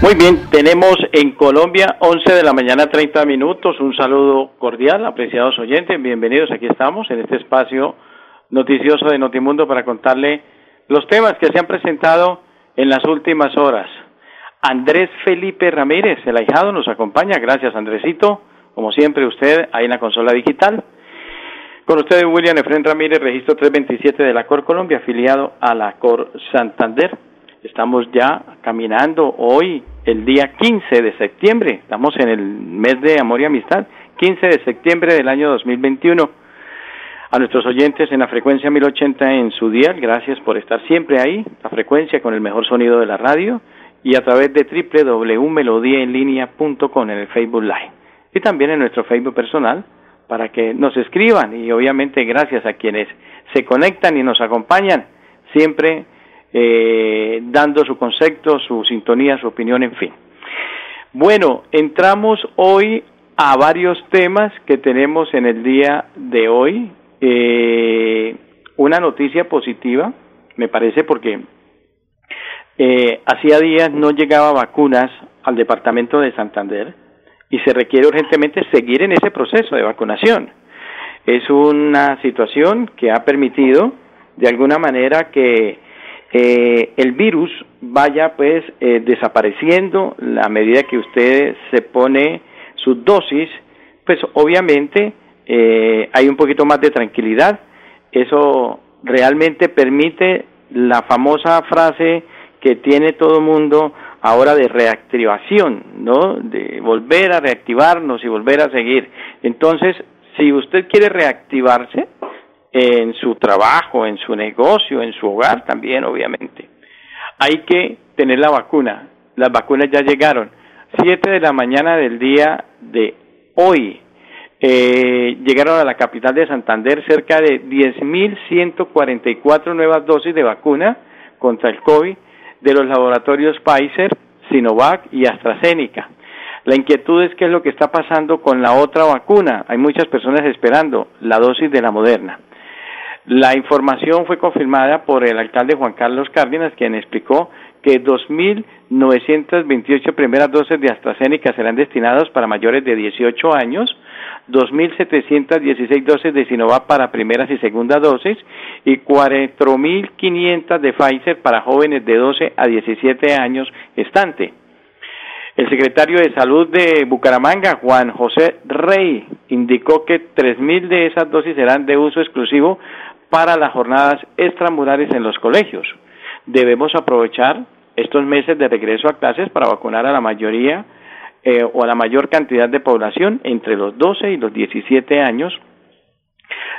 Muy bien, tenemos en Colombia 11 de la mañana 30 minutos. Un saludo cordial, apreciados oyentes. Bienvenidos, aquí estamos en este espacio noticioso de Notimundo para contarle los temas que se han presentado en las últimas horas. Andrés Felipe Ramírez, el ahijado, nos acompaña. Gracias, Andresito. Como siempre, usted ahí en la consola digital. Con ustedes, William Efren Ramírez, registro 327 de la Cor Colombia, afiliado a la Cor Santander. Estamos ya caminando hoy, el día 15 de septiembre. Estamos en el mes de amor y amistad, 15 de septiembre del año 2021. A nuestros oyentes en la frecuencia 1080 en su dial, gracias por estar siempre ahí, la frecuencia con el mejor sonido de la radio y a través de www.melodiaenlinea.com en el Facebook Live. Y también en nuestro Facebook personal para que nos escriban y obviamente gracias a quienes se conectan y nos acompañan siempre eh, dando su concepto, su sintonía, su opinión, en fin. Bueno, entramos hoy a varios temas que tenemos en el día de hoy. Eh, una noticia positiva, me parece, porque eh, hacía días no llegaba vacunas al departamento de Santander y se requiere urgentemente seguir en ese proceso de vacunación. Es una situación que ha permitido, de alguna manera, que eh, el virus vaya pues eh, desapareciendo a medida que usted se pone su dosis, pues obviamente eh, hay un poquito más de tranquilidad. Eso realmente permite la famosa frase que tiene todo el mundo ahora de reactivación, ¿no? De volver a reactivarnos y volver a seguir. Entonces, si usted quiere reactivarse, en su trabajo, en su negocio, en su hogar también, obviamente. Hay que tener la vacuna. Las vacunas ya llegaron. Siete de la mañana del día de hoy eh, llegaron a la capital de Santander cerca de 10.144 nuevas dosis de vacuna contra el COVID de los laboratorios Pfizer, Sinovac y AstraZeneca. La inquietud es qué es lo que está pasando con la otra vacuna. Hay muchas personas esperando la dosis de la Moderna. La información fue confirmada por el alcalde Juan Carlos Cárdenas, quien explicó que 2.928 primeras dosis de AstraZeneca serán destinadas para mayores de 18 años, 2.716 dosis de Sinovac para primeras y segundas dosis y 4.500 de Pfizer para jóvenes de 12 a 17 años estante. El secretario de Salud de Bucaramanga, Juan José Rey, indicó que 3.000 de esas dosis serán de uso exclusivo para las jornadas extramurales en los colegios. Debemos aprovechar estos meses de regreso a clases para vacunar a la mayoría eh, o a la mayor cantidad de población entre los 12 y los 17 años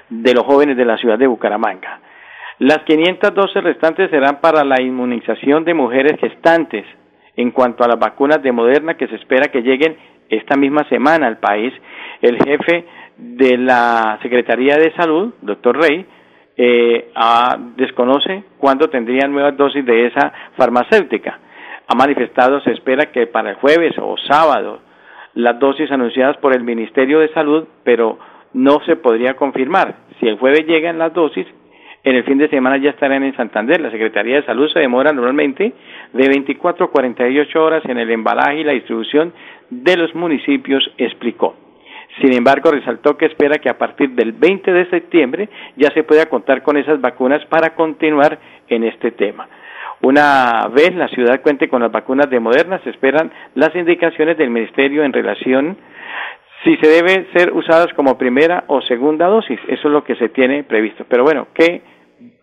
de los jóvenes de la ciudad de Bucaramanga. Las 512 restantes serán para la inmunización de mujeres gestantes. En cuanto a las vacunas de Moderna que se espera que lleguen esta misma semana al país, el jefe de la Secretaría de Salud, doctor Rey, eh, desconoce cuándo tendrían nuevas dosis de esa farmacéutica. Ha manifestado, se espera que para el jueves o sábado las dosis anunciadas por el Ministerio de Salud, pero no se podría confirmar. Si el jueves llegan las dosis, en el fin de semana ya estarán en Santander. La Secretaría de Salud se demora normalmente de 24 a 48 horas en el embalaje y la distribución de los municipios, explicó. Sin embargo, resaltó que espera que a partir del 20 de septiembre ya se pueda contar con esas vacunas para continuar en este tema. Una vez la ciudad cuente con las vacunas de Moderna, se esperan las indicaciones del Ministerio en relación si se debe ser usadas como primera o segunda dosis. Eso es lo que se tiene previsto. Pero bueno, qué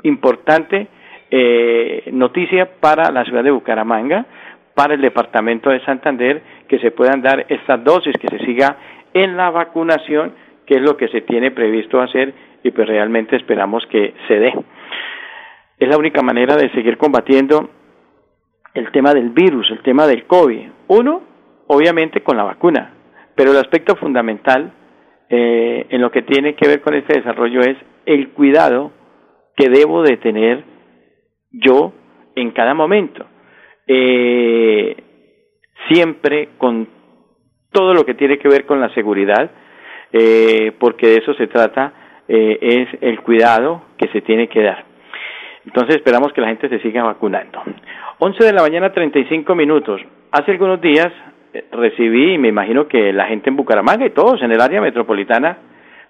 importante eh, noticia para la ciudad de Bucaramanga, para el departamento de Santander, que se puedan dar estas dosis, que se siga en la vacunación, que es lo que se tiene previsto hacer y pues realmente esperamos que se dé. Es la única manera de seguir combatiendo el tema del virus, el tema del COVID. Uno, obviamente con la vacuna, pero el aspecto fundamental eh, en lo que tiene que ver con este desarrollo es el cuidado que debo de tener yo en cada momento. Eh, siempre con todo lo que tiene que ver con la seguridad, eh, porque de eso se trata, eh, es el cuidado que se tiene que dar. Entonces esperamos que la gente se siga vacunando. 11 de la mañana, 35 minutos. Hace algunos días eh, recibí, y me imagino que la gente en Bucaramanga y todos en el área metropolitana,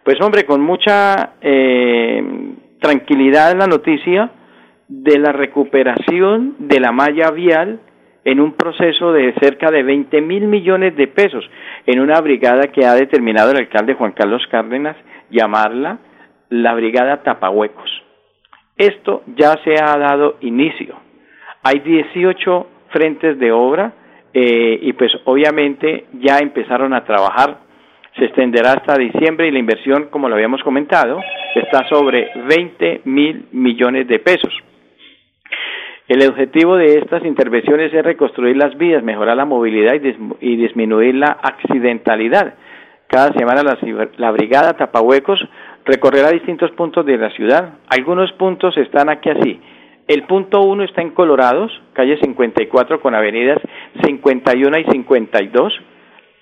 pues hombre, con mucha eh, tranquilidad la noticia de la recuperación de la malla vial en un proceso de cerca de 20 mil millones de pesos en una brigada que ha determinado el alcalde Juan Carlos Cárdenas llamarla la Brigada Tapahuecos. Esto ya se ha dado inicio. Hay 18 frentes de obra eh, y pues obviamente ya empezaron a trabajar. Se extenderá hasta diciembre y la inversión, como lo habíamos comentado, está sobre 20 mil millones de pesos. El objetivo de estas intervenciones es reconstruir las vías, mejorar la movilidad y, disminuir la accidentalidad. Cada semana la, Brigada Tapahuecos recorrerá distintos puntos de la ciudad. Algunos puntos están aquí así. El punto uno está en Colorados, calle 54 con avenidas 51 y 52.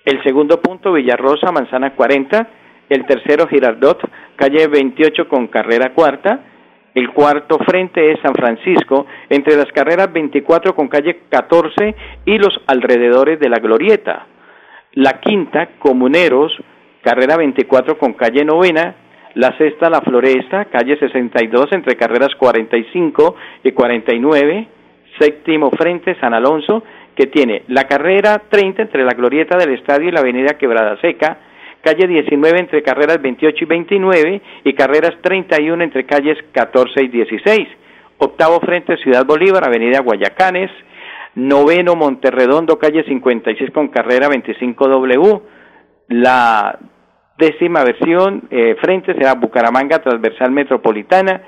El segundo punto, Villarrosa, Manzana 40. El tercero, Girardot, calle 28 con carrera cuarta el cuarto frente es San Francisco, entre las carreras 24 con calle 14 y los alrededores de la Glorieta. La quinta, Comuneros, carrera 24 con calle novena. La sexta, La Floresta, calle 62 entre carreras 45 y 49. Séptimo frente, San Alonso, que tiene la carrera 30 entre la Glorieta del Estadio y la Avenida Quebrada Seca calle 19 entre carreras 28 y 29 y carreras 31 entre calles 14 y 16. Octavo frente Ciudad Bolívar, Avenida Guayacanes. Noveno Monterredondo, calle 56 con carrera 25W. La décima versión eh, frente será Bucaramanga, transversal metropolitana.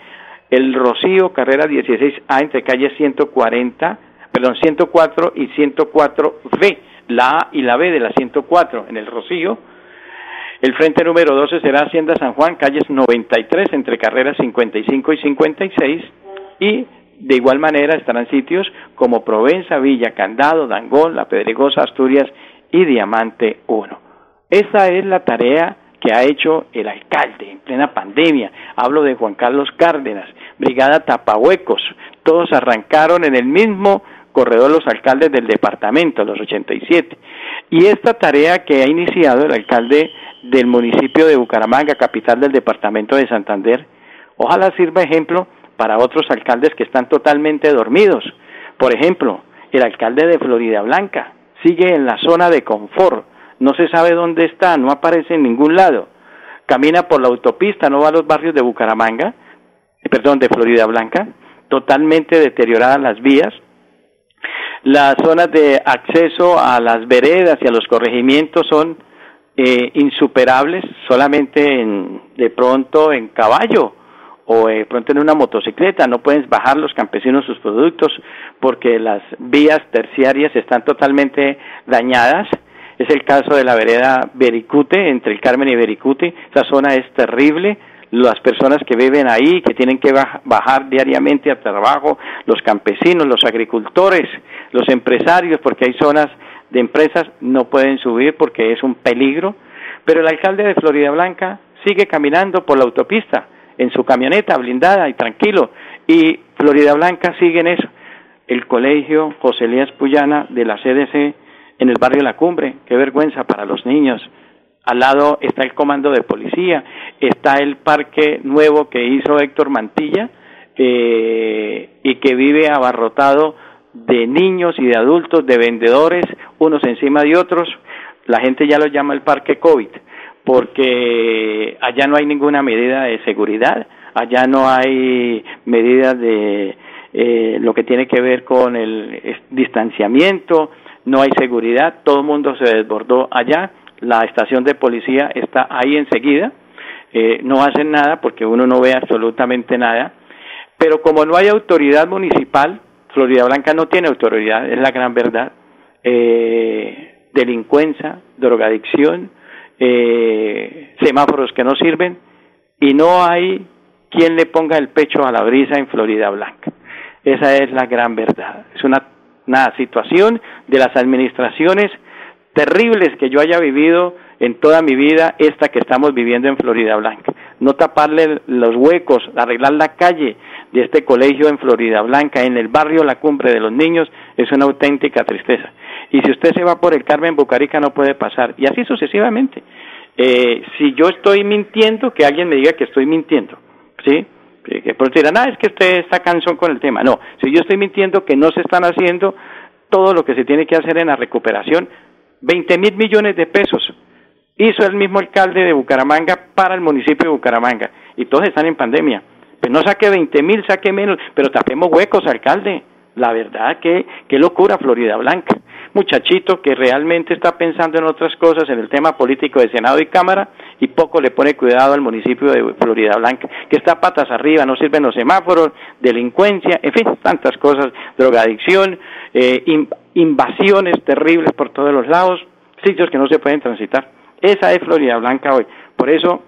El Rocío, carrera 16A entre calles 140, perdón, 104 y 104B. La A y la B de la 104 en el Rocío el frente número 12 será Hacienda San Juan, calles 93 entre carreras 55 y 56 y de igual manera estarán sitios como Provenza, Villa, Candado, Dangón, La Pedregosa, Asturias y Diamante 1. Esa es la tarea que ha hecho el alcalde en plena pandemia. Hablo de Juan Carlos Cárdenas, Brigada Tapahuecos. Todos arrancaron en el mismo corredor los alcaldes del departamento, los 87. Y esta tarea que ha iniciado el alcalde del municipio de Bucaramanga, capital del departamento de Santander, ojalá sirva ejemplo para otros alcaldes que están totalmente dormidos. Por ejemplo, el alcalde de Florida Blanca sigue en la zona de confort, no se sabe dónde está, no aparece en ningún lado. Camina por la autopista, no va a los barrios de Bucaramanga, perdón, de Florida Blanca, totalmente deterioradas las vías. Las zonas de acceso a las veredas y a los corregimientos son eh, insuperables solamente en, de pronto en caballo o de pronto en una motocicleta. No pueden bajar los campesinos sus productos porque las vías terciarias están totalmente dañadas. Es el caso de la vereda Bericute, entre el Carmen y Bericute. Esa zona es terrible. Las personas que viven ahí, que tienen que bajar diariamente a trabajo, los campesinos, los agricultores, los empresarios, porque hay zonas de empresas no pueden subir porque es un peligro, pero el alcalde de Florida Blanca sigue caminando por la autopista en su camioneta blindada y tranquilo y Florida Blanca sigue en eso. El colegio José Elías Puyana de la CDC en el barrio La Cumbre, qué vergüenza para los niños. Al lado está el comando de policía, está el parque nuevo que hizo Héctor Mantilla eh, y que vive abarrotado de niños y de adultos, de vendedores, unos encima de otros. La gente ya lo llama el parque COVID, porque allá no hay ninguna medida de seguridad, allá no hay medidas de eh, lo que tiene que ver con el distanciamiento, no hay seguridad, todo el mundo se desbordó allá, la estación de policía está ahí enseguida, eh, no hacen nada porque uno no ve absolutamente nada, pero como no hay autoridad municipal, Florida Blanca no tiene autoridad, es la gran verdad. Eh, delincuencia, drogadicción, eh, semáforos que no sirven y no hay quien le ponga el pecho a la brisa en Florida Blanca. Esa es la gran verdad. Es una, una situación de las administraciones terribles que yo haya vivido en toda mi vida, esta que estamos viviendo en Florida Blanca. No taparle los huecos, arreglar la calle de este colegio en Florida Blanca, en el barrio La Cumbre de los Niños, es una auténtica tristeza. Y si usted se va por el Carmen Bucarica no puede pasar. Y así sucesivamente. Eh, si yo estoy mintiendo, que alguien me diga que estoy mintiendo. ¿Sí? Que, por decir, ah, es que usted está cansón con el tema. No, si yo estoy mintiendo que no se están haciendo todo lo que se tiene que hacer en la recuperación, 20 mil millones de pesos hizo el mismo alcalde de Bucaramanga para el municipio de Bucaramanga y todos están en pandemia. Pues no saque 20 mil, saque menos, pero tapemos huecos, alcalde. La verdad que qué locura Florida Blanca. Muchachito que realmente está pensando en otras cosas, en el tema político de Senado y Cámara, y poco le pone cuidado al municipio de Florida Blanca, que está patas arriba, no sirven los semáforos, delincuencia, en fin, tantas cosas, drogadicción, eh, invasiones terribles por todos los lados, sitios que no se pueden transitar. Esa es Florida Blanca hoy. Por eso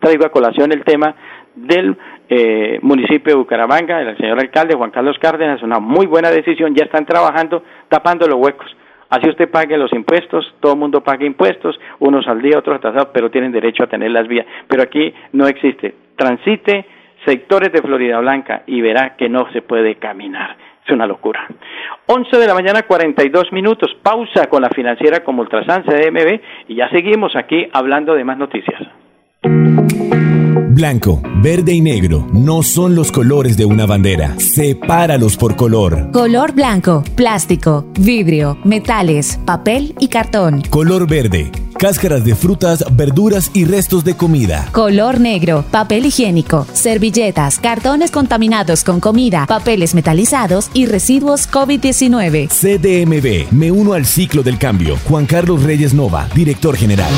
traigo a colación el tema del eh, municipio de Bucaramanga, el señor alcalde Juan Carlos Cárdenas, una muy buena decisión, ya están trabajando tapando los huecos. Así usted pague los impuestos, todo el mundo paga impuestos, unos al día, otros atrasados, pero tienen derecho a tener las vías. Pero aquí no existe. Transite sectores de Florida Blanca y verá que no se puede caminar. Es una locura. 11 de la mañana, 42 minutos. Pausa con la financiera como Ultrasan CDMB y ya seguimos aquí hablando de más noticias. Blanco, verde y negro no son los colores de una bandera. Sepáralos por color. Color blanco, plástico, vidrio, metales, papel y cartón. Color verde, cáscaras de frutas, verduras y restos de comida. Color negro, papel higiénico, servilletas, cartones contaminados con comida, papeles metalizados y residuos COVID-19. CDMB, me uno al ciclo del cambio. Juan Carlos Reyes Nova, director general.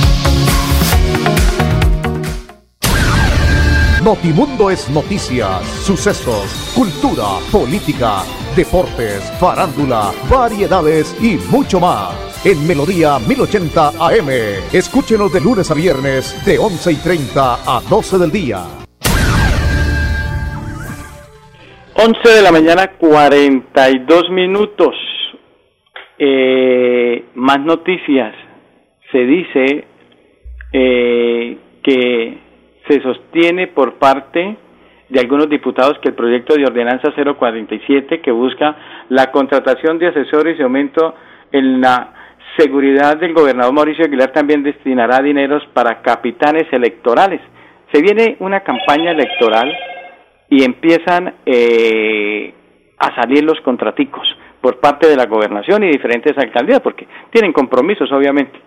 Notimundo es noticias, sucesos, cultura, política, deportes, farándula, variedades y mucho más. En Melodía 1080 AM. Escúchenos de lunes a viernes de 11 y 30 a 12 del día. 11 de la mañana, 42 minutos. Eh, más noticias. Se dice eh, que se sostiene por parte de algunos diputados que el proyecto de ordenanza 047 que busca la contratación de asesores y aumento en la seguridad del gobernador Mauricio Aguilar también destinará dineros para capitanes electorales. Se viene una campaña electoral y empiezan eh, a salir los contraticos por parte de la gobernación y diferentes alcaldías, porque tienen compromisos, obviamente.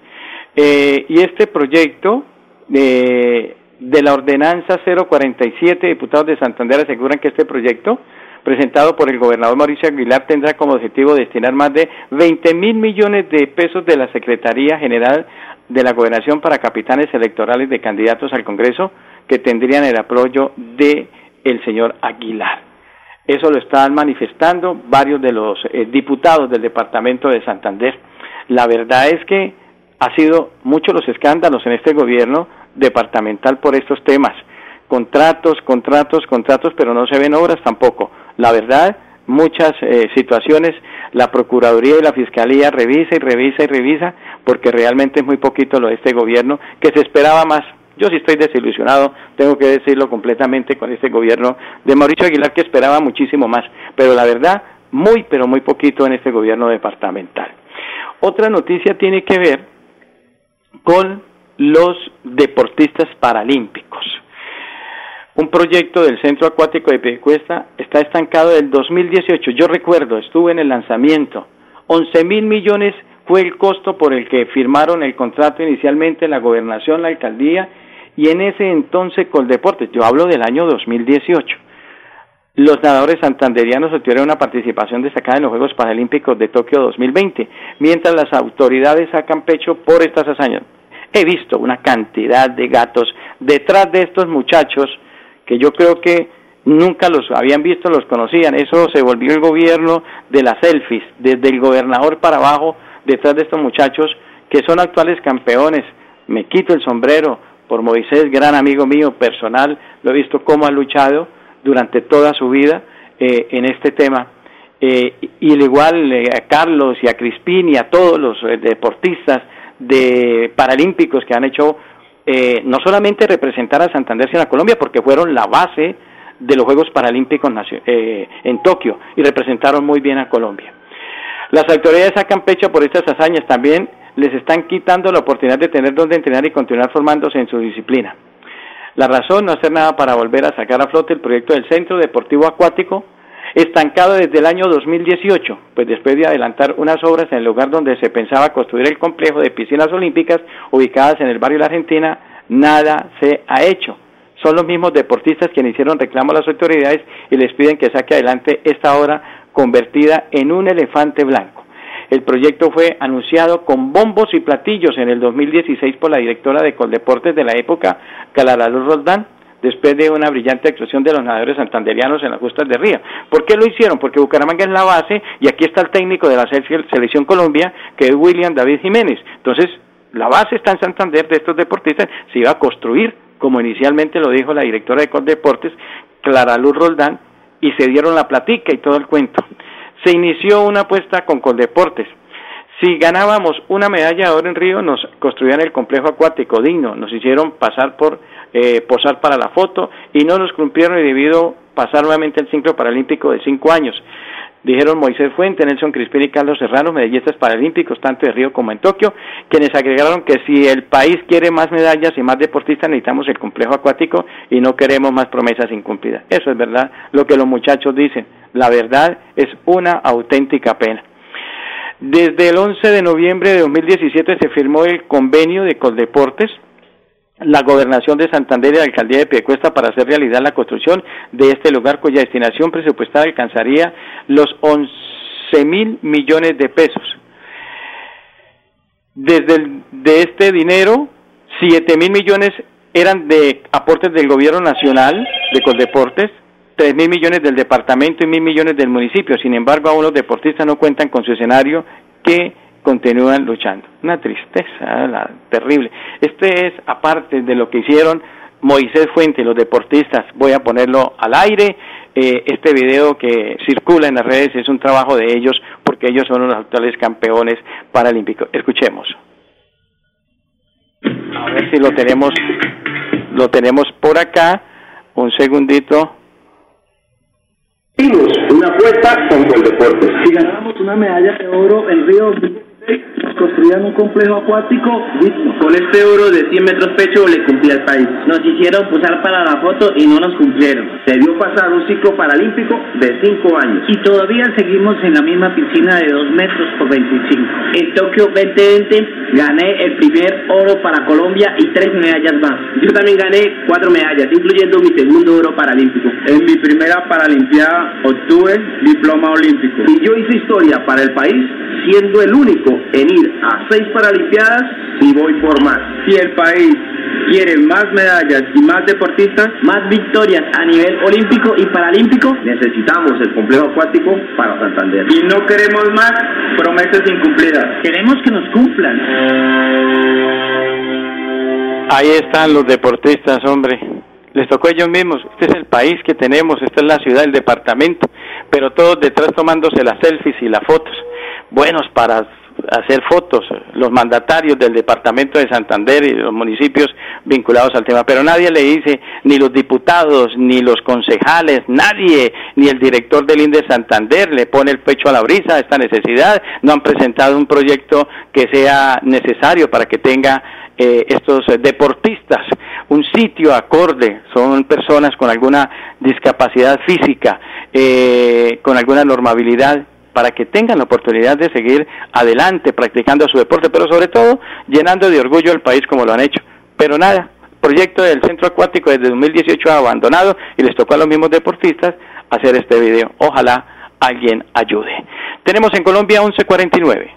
Eh, y este proyecto de de la ordenanza 047, diputados de Santander aseguran que este proyecto, presentado por el gobernador Mauricio Aguilar, tendrá como objetivo destinar más de 20 mil millones de pesos de la Secretaría General de la Gobernación para capitanes electorales de candidatos al Congreso que tendrían el apoyo de el señor Aguilar. Eso lo están manifestando varios de los eh, diputados del departamento de Santander. La verdad es que ha sido muchos los escándalos en este gobierno departamental por estos temas. Contratos, contratos, contratos, pero no se ven obras tampoco. La verdad, muchas eh, situaciones la Procuraduría y la Fiscalía revisa y revisa y revisa porque realmente es muy poquito lo de este gobierno que se esperaba más. Yo sí estoy desilusionado, tengo que decirlo completamente con este gobierno de Mauricio Aguilar que esperaba muchísimo más, pero la verdad, muy, pero muy poquito en este gobierno departamental. Otra noticia tiene que ver con los deportistas paralímpicos. Un proyecto del Centro Acuático de Piedecuesta está estancado del 2018. Yo recuerdo, estuve en el lanzamiento. 11 mil millones fue el costo por el que firmaron el contrato inicialmente la gobernación, la alcaldía y en ese entonces Coldeportes. Yo hablo del año 2018. Los nadadores santanderianos obtuvieron una participación destacada en los Juegos Paralímpicos de Tokio 2020, mientras las autoridades sacan pecho por estas hazañas. He visto una cantidad de gatos detrás de estos muchachos que yo creo que nunca los habían visto, los conocían. Eso se volvió el gobierno de las selfies, desde el gobernador para abajo, detrás de estos muchachos que son actuales campeones. Me quito el sombrero por Moisés, gran amigo mío personal, lo he visto cómo ha luchado durante toda su vida eh, en este tema. Eh, y al igual eh, a Carlos y a Crispín y a todos los deportistas de paralímpicos que han hecho no solamente representar a Santander sino a Colombia porque fueron la base de los Juegos Paralímpicos en Tokio y representaron muy bien a Colombia. Las autoridades sacan pecho por estas hazañas también les están quitando la oportunidad de tener donde entrenar y continuar formándose en su disciplina. La razón, no hacer nada para volver a sacar a flote el proyecto del Centro Deportivo Acuático, estancado desde el año 2018, pues después de adelantar unas obras en el lugar donde se pensaba construir el complejo de piscinas olímpicas ubicadas en el barrio de la Argentina, nada se ha hecho. Son los mismos deportistas quienes hicieron reclamo a las autoridades y les piden que saque adelante esta obra convertida en un elefante blanco. El proyecto fue anunciado con bombos y platillos en el 2016 por la directora de Coldeportes de la época, Clara Luz Roldán, después de una brillante actuación de los nadadores santanderianos en las justas de Río. ¿Por qué lo hicieron? Porque Bucaramanga es la base y aquí está el técnico de la selección Colombia, que es William David Jiménez. Entonces, la base está en Santander de estos deportistas, se iba a construir, como inicialmente lo dijo la directora de Coldeportes, Clara Luz Roldán, y se dieron la platica y todo el cuento se inició una apuesta con Coldeportes. Si ganábamos una medalla de oro en Río, nos construían el complejo acuático digno, nos hicieron pasar por eh, posar para la foto y no nos cumplieron y debido pasar nuevamente el ciclo paralímpico de cinco años. Dijeron Moisés Fuente, Nelson Crispín y Carlos Serrano, medallistas paralímpicos tanto de Río como en Tokio, quienes agregaron que si el país quiere más medallas y más deportistas necesitamos el complejo acuático y no queremos más promesas incumplidas. Eso es verdad lo que los muchachos dicen. La verdad es una auténtica pena. Desde el 11 de noviembre de 2017 se firmó el convenio de Coldeportes, la gobernación de Santander y la alcaldía de Piedecuesta para hacer realidad la construcción de este lugar cuya destinación presupuestal alcanzaría los 11 mil millones de pesos. Desde de este dinero, 7 mil millones eran de aportes del gobierno nacional de Coldeportes, tres mil millones del departamento y mil millones del municipio. Sin embargo, aún los deportistas no cuentan con su escenario que continúan luchando. Una tristeza terrible. Este es, aparte de lo que hicieron Moisés Fuente los deportistas, voy a ponerlo al aire. Eh, este video que circula en las redes es un trabajo de ellos porque ellos son los actuales campeones paralímpicos. Escuchemos. A ver si lo tenemos, lo tenemos por acá. Un segundito una apuesta con el deporte. Si ganamos una medalla de oro en Río construían un complejo acuático Con este euro de 100 metros pecho le cumplí al país. Nos hicieron posar para la foto y no nos cumplieron. Se dio pasar un ciclo paralímpico de 5 años. Y todavía seguimos en la misma piscina de 2 metros por 25. En Tokio 2020 gané el primer oro para Colombia y tres medallas más. Yo también gané cuatro medallas, incluyendo mi segundo oro paralímpico. En mi primera paralimpiada obtuve diploma olímpico. Y yo hice historia para el país siendo el único en ir a seis Paralimpiadas y voy por más. Si el país quiere más medallas y más deportistas, más victorias a nivel olímpico y paralímpico, necesitamos el complejo acuático para Santander. Y no queremos más promesas incumplidas. Queremos que nos cumplan. Ahí están los deportistas, hombre. Les tocó a ellos mismos. Este es el país que tenemos, esta es la ciudad, el departamento, pero todos detrás tomándose las selfies y las fotos. Buenos para hacer fotos, los mandatarios del departamento de Santander y los municipios vinculados al tema, pero nadie le dice, ni los diputados, ni los concejales, nadie, ni el director del INDE Santander le pone el pecho a la brisa a esta necesidad, no han presentado un proyecto que sea necesario para que tenga eh, estos deportistas un sitio acorde, son personas con alguna discapacidad física, eh, con alguna normabilidad para que tengan la oportunidad de seguir adelante practicando su deporte, pero sobre todo llenando de orgullo al país como lo han hecho. Pero nada, proyecto del centro acuático desde 2018 ha abandonado y les tocó a los mismos deportistas hacer este video. Ojalá alguien ayude. Tenemos en Colombia 1149.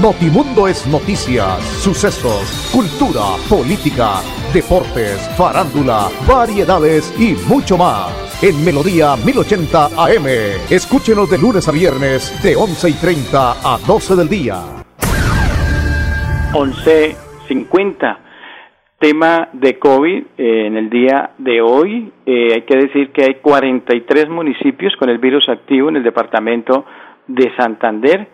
Notimundo es noticias, sucesos, cultura, política deportes, farándula, variedades y mucho más. En Melodía 1080 AM. Escúchenos de lunes a viernes de 11 y 30 a 12 del día. 11.50. Tema de COVID eh, en el día de hoy. Eh, hay que decir que hay 43 municipios con el virus activo en el departamento de Santander.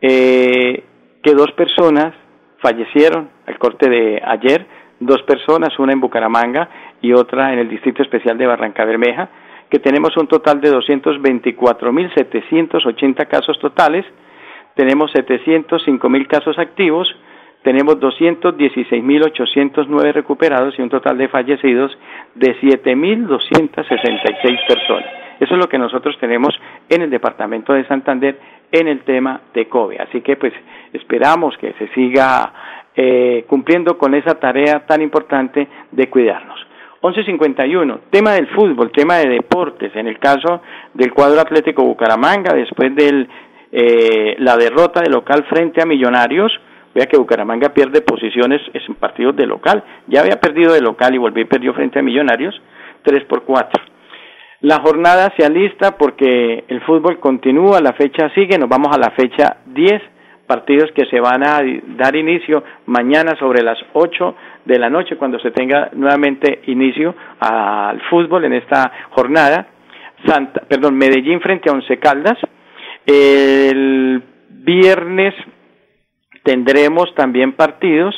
Eh, que dos personas fallecieron al corte de ayer dos personas, una en Bucaramanga y otra en el Distrito Especial de Barranca Bermeja, que tenemos un total de 224.780 casos totales, tenemos 705.000 casos activos, tenemos 216.809 recuperados y un total de fallecidos de 7.266 personas. Eso es lo que nosotros tenemos en el departamento de Santander en el tema de COVID. Así que pues esperamos que se siga eh, cumpliendo con esa tarea tan importante de cuidarnos. 11.51, tema del fútbol, tema de deportes, en el caso del cuadro Atlético Bucaramanga, después de eh, la derrota de local frente a Millonarios, vea que Bucaramanga pierde posiciones en partidos de local, ya había perdido de local y volvió y perdió frente a Millonarios, 3 por 4. La jornada se alista porque el fútbol continúa, la fecha sigue, nos vamos a la fecha 10 partidos que se van a dar inicio mañana sobre las 8 de la noche cuando se tenga nuevamente inicio al fútbol en esta jornada. Santa, perdón, Medellín frente a Once Caldas. El viernes tendremos también partidos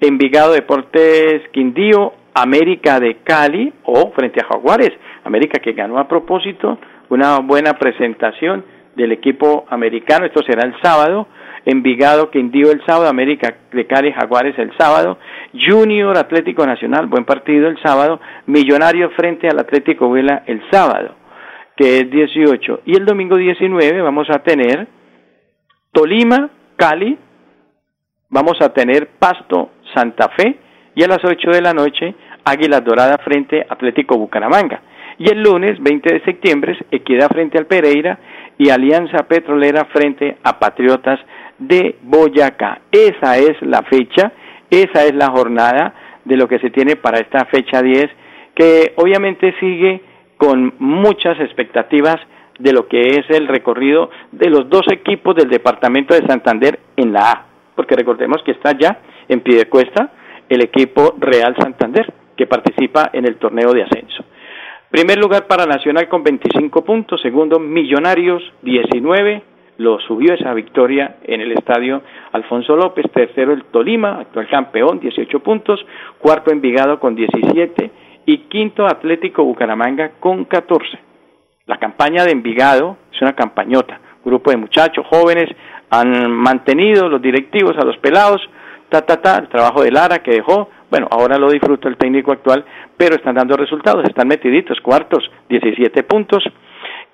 Envigado Deportes Quindío, América de Cali o frente a Jaguares. América que ganó a propósito una buena presentación del equipo americano. Esto será el sábado. Envigado, Quindío el sábado, América de Cali, Jaguares el sábado, Junior Atlético Nacional, buen partido el sábado, Millonario frente al Atlético Vela el sábado, que es 18. Y el domingo 19 vamos a tener Tolima, Cali, vamos a tener Pasto, Santa Fe, y a las 8 de la noche Águilas Doradas frente Atlético Bucaramanga. Y el lunes 20 de septiembre Equidad frente al Pereira y Alianza Petrolera frente a Patriotas de Boyacá. Esa es la fecha, esa es la jornada de lo que se tiene para esta fecha 10, que obviamente sigue con muchas expectativas de lo que es el recorrido de los dos equipos del departamento de Santander en la A, porque recordemos que está ya en pie de cuesta el equipo Real Santander, que participa en el torneo de ascenso. Primer lugar para Nacional con 25 puntos, segundo Millonarios 19, lo subió esa victoria en el estadio Alfonso López, tercero el Tolima, actual campeón, 18 puntos, cuarto Envigado con 17 y quinto Atlético Bucaramanga con 14. La campaña de Envigado es una campañota, grupo de muchachos jóvenes han mantenido los directivos a los pelados, ta ta ta, el trabajo de Lara que dejó, bueno, ahora lo disfruta el técnico actual, pero están dando resultados, están metiditos, cuartos, 17 puntos,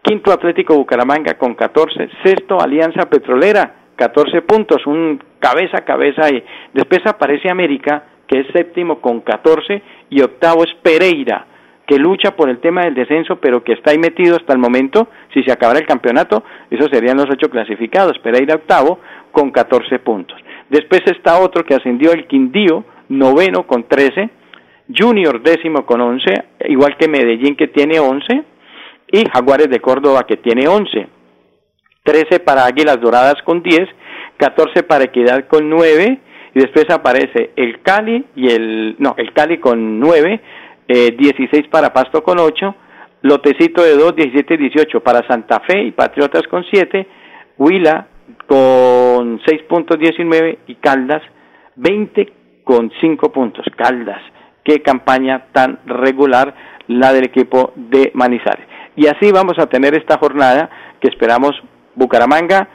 quinto Atlético Bucaramanga con 14, sexto Alianza Petrolera, 14 puntos, un cabeza a cabeza ahí. Después aparece América, que es séptimo con 14, y octavo es Pereira, que lucha por el tema del descenso, pero que está ahí metido hasta el momento. Si se acabara el campeonato, esos serían los ocho clasificados. Pereira octavo con 14 puntos. Después está otro que ascendió el Quindío, noveno con 13, Junior décimo con 11, igual que Medellín que tiene 11, y Jaguares de Córdoba que tiene 11. 13 para Águilas Doradas con 10, 14 para Equidad con 9 y después aparece el Cali y el no, el Cali con 9, eh, 16 para Pasto con 8, Lotecito de 2, 17 y 18 para Santa Fe y Patriotas con 7, Huila con 6 puntos 19 y Caldas 20 con 5 puntos. Caldas, qué campaña tan regular la del equipo de Manizales. Y así vamos a tener esta jornada que esperamos Bucaramanga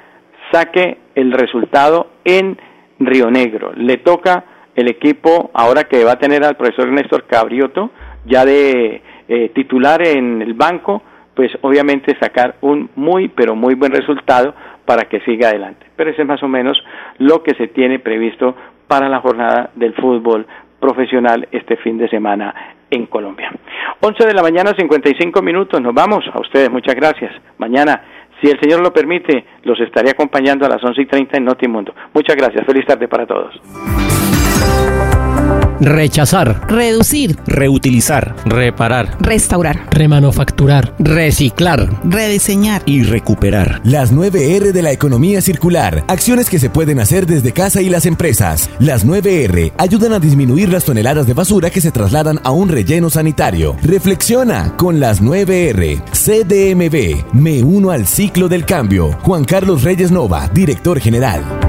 saque el resultado en Río Negro. Le toca el equipo ahora que va a tener al profesor Néstor Cabrioto ya de eh, titular en el banco, pues obviamente sacar un muy, pero muy buen resultado para que siga adelante. Pero ese es más o menos lo que se tiene previsto para la jornada del fútbol profesional este fin de semana en Colombia. 11 de la mañana, 55 minutos. Nos vamos. A ustedes, muchas gracias. Mañana, si el Señor lo permite, los estaré acompañando a las 11 y 30 en Notimundo. Muchas gracias. Feliz tarde para todos. Rechazar. Reducir. Reutilizar. Reparar. Restaurar. Remanufacturar. Reciclar. Rediseñar. Y recuperar. Las 9R de la economía circular. Acciones que se pueden hacer desde casa y las empresas. Las 9R ayudan a disminuir las toneladas de basura que se trasladan a un relleno sanitario. Reflexiona con las 9R. CDMB. Me uno al ciclo del cambio. Juan Carlos Reyes Nova, director general.